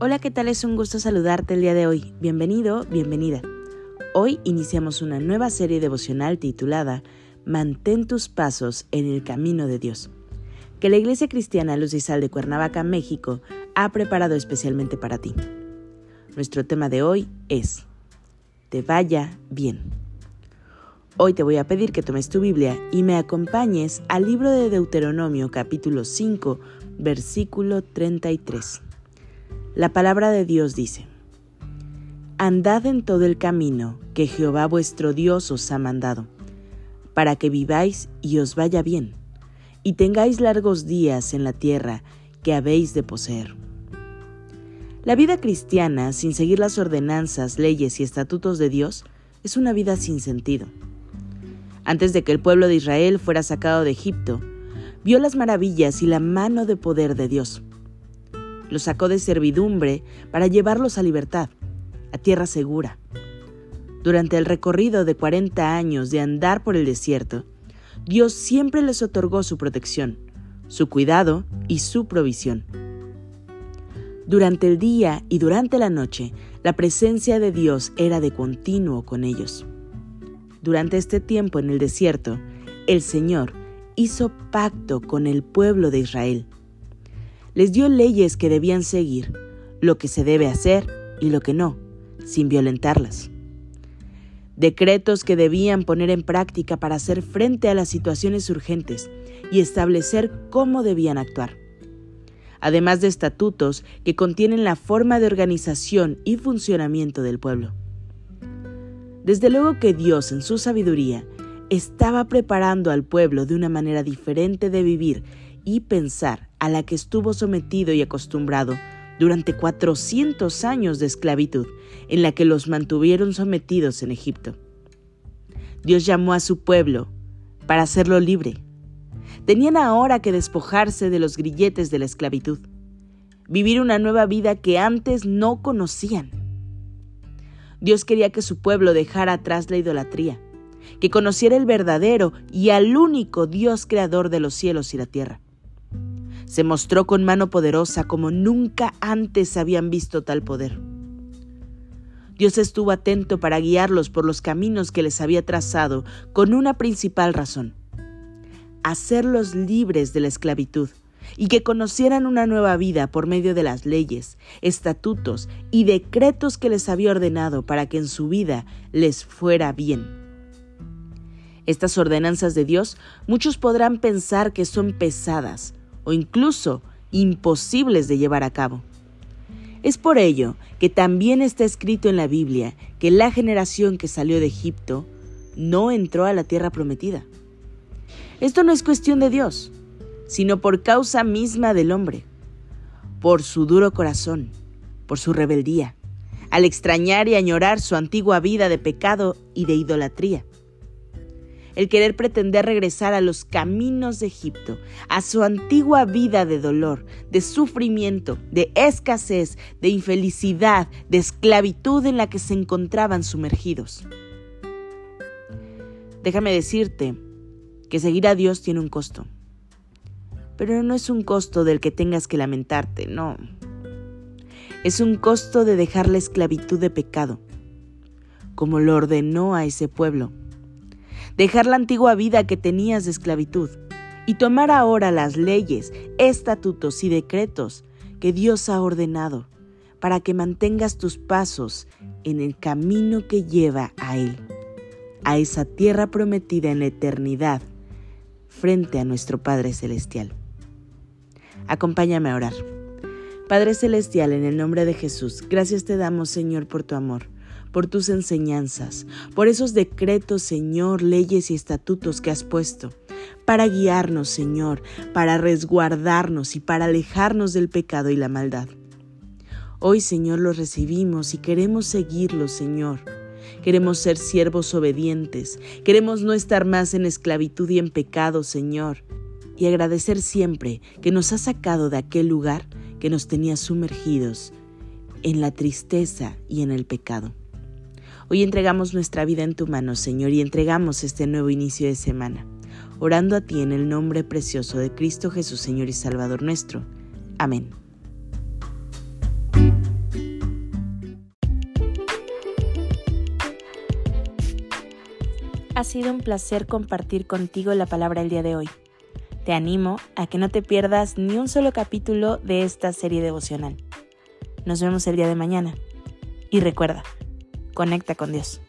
Hola, ¿qué tal? Es un gusto saludarte el día de hoy. Bienvenido, bienvenida. Hoy iniciamos una nueva serie devocional titulada Mantén tus pasos en el camino de Dios, que la Iglesia Cristiana Luz y Sal de Cuernavaca, México, ha preparado especialmente para ti. Nuestro tema de hoy es Te vaya bien. Hoy te voy a pedir que tomes tu Biblia y me acompañes al libro de Deuteronomio capítulo 5, versículo 33. La palabra de Dios dice, Andad en todo el camino que Jehová vuestro Dios os ha mandado, para que viváis y os vaya bien, y tengáis largos días en la tierra que habéis de poseer. La vida cristiana, sin seguir las ordenanzas, leyes y estatutos de Dios, es una vida sin sentido. Antes de que el pueblo de Israel fuera sacado de Egipto, vio las maravillas y la mano de poder de Dios los sacó de servidumbre para llevarlos a libertad, a tierra segura. Durante el recorrido de 40 años de andar por el desierto, Dios siempre les otorgó su protección, su cuidado y su provisión. Durante el día y durante la noche, la presencia de Dios era de continuo con ellos. Durante este tiempo en el desierto, el Señor hizo pacto con el pueblo de Israel les dio leyes que debían seguir, lo que se debe hacer y lo que no, sin violentarlas. Decretos que debían poner en práctica para hacer frente a las situaciones urgentes y establecer cómo debían actuar. Además de estatutos que contienen la forma de organización y funcionamiento del pueblo. Desde luego que Dios, en su sabiduría, estaba preparando al pueblo de una manera diferente de vivir y pensar a la que estuvo sometido y acostumbrado durante 400 años de esclavitud en la que los mantuvieron sometidos en Egipto. Dios llamó a su pueblo para hacerlo libre. Tenían ahora que despojarse de los grilletes de la esclavitud, vivir una nueva vida que antes no conocían. Dios quería que su pueblo dejara atrás la idolatría, que conociera el verdadero y al único Dios creador de los cielos y la tierra se mostró con mano poderosa como nunca antes habían visto tal poder. Dios estuvo atento para guiarlos por los caminos que les había trazado con una principal razón, hacerlos libres de la esclavitud y que conocieran una nueva vida por medio de las leyes, estatutos y decretos que les había ordenado para que en su vida les fuera bien. Estas ordenanzas de Dios muchos podrán pensar que son pesadas, o incluso imposibles de llevar a cabo. Es por ello que también está escrito en la Biblia que la generación que salió de Egipto no entró a la tierra prometida. Esto no es cuestión de Dios, sino por causa misma del hombre, por su duro corazón, por su rebeldía, al extrañar y añorar su antigua vida de pecado y de idolatría el querer pretender regresar a los caminos de Egipto, a su antigua vida de dolor, de sufrimiento, de escasez, de infelicidad, de esclavitud en la que se encontraban sumergidos. Déjame decirte que seguir a Dios tiene un costo, pero no es un costo del que tengas que lamentarte, no. Es un costo de dejar la esclavitud de pecado, como lo ordenó a ese pueblo dejar la antigua vida que tenías de esclavitud y tomar ahora las leyes, estatutos y decretos que Dios ha ordenado para que mantengas tus pasos en el camino que lleva a Él, a esa tierra prometida en la eternidad, frente a nuestro Padre Celestial. Acompáñame a orar. Padre Celestial, en el nombre de Jesús, gracias te damos, Señor, por tu amor por tus enseñanzas, por esos decretos, Señor, leyes y estatutos que has puesto, para guiarnos, Señor, para resguardarnos y para alejarnos del pecado y la maldad. Hoy, Señor, los recibimos y queremos seguirlos, Señor. Queremos ser siervos obedientes. Queremos no estar más en esclavitud y en pecado, Señor. Y agradecer siempre que nos has sacado de aquel lugar que nos tenía sumergidos en la tristeza y en el pecado. Hoy entregamos nuestra vida en tu mano, Señor, y entregamos este nuevo inicio de semana, orando a ti en el nombre precioso de Cristo Jesús, Señor y Salvador nuestro. Amén. Ha sido un placer compartir contigo la palabra el día de hoy. Te animo a que no te pierdas ni un solo capítulo de esta serie devocional. Nos vemos el día de mañana. Y recuerda, conecta con Dios.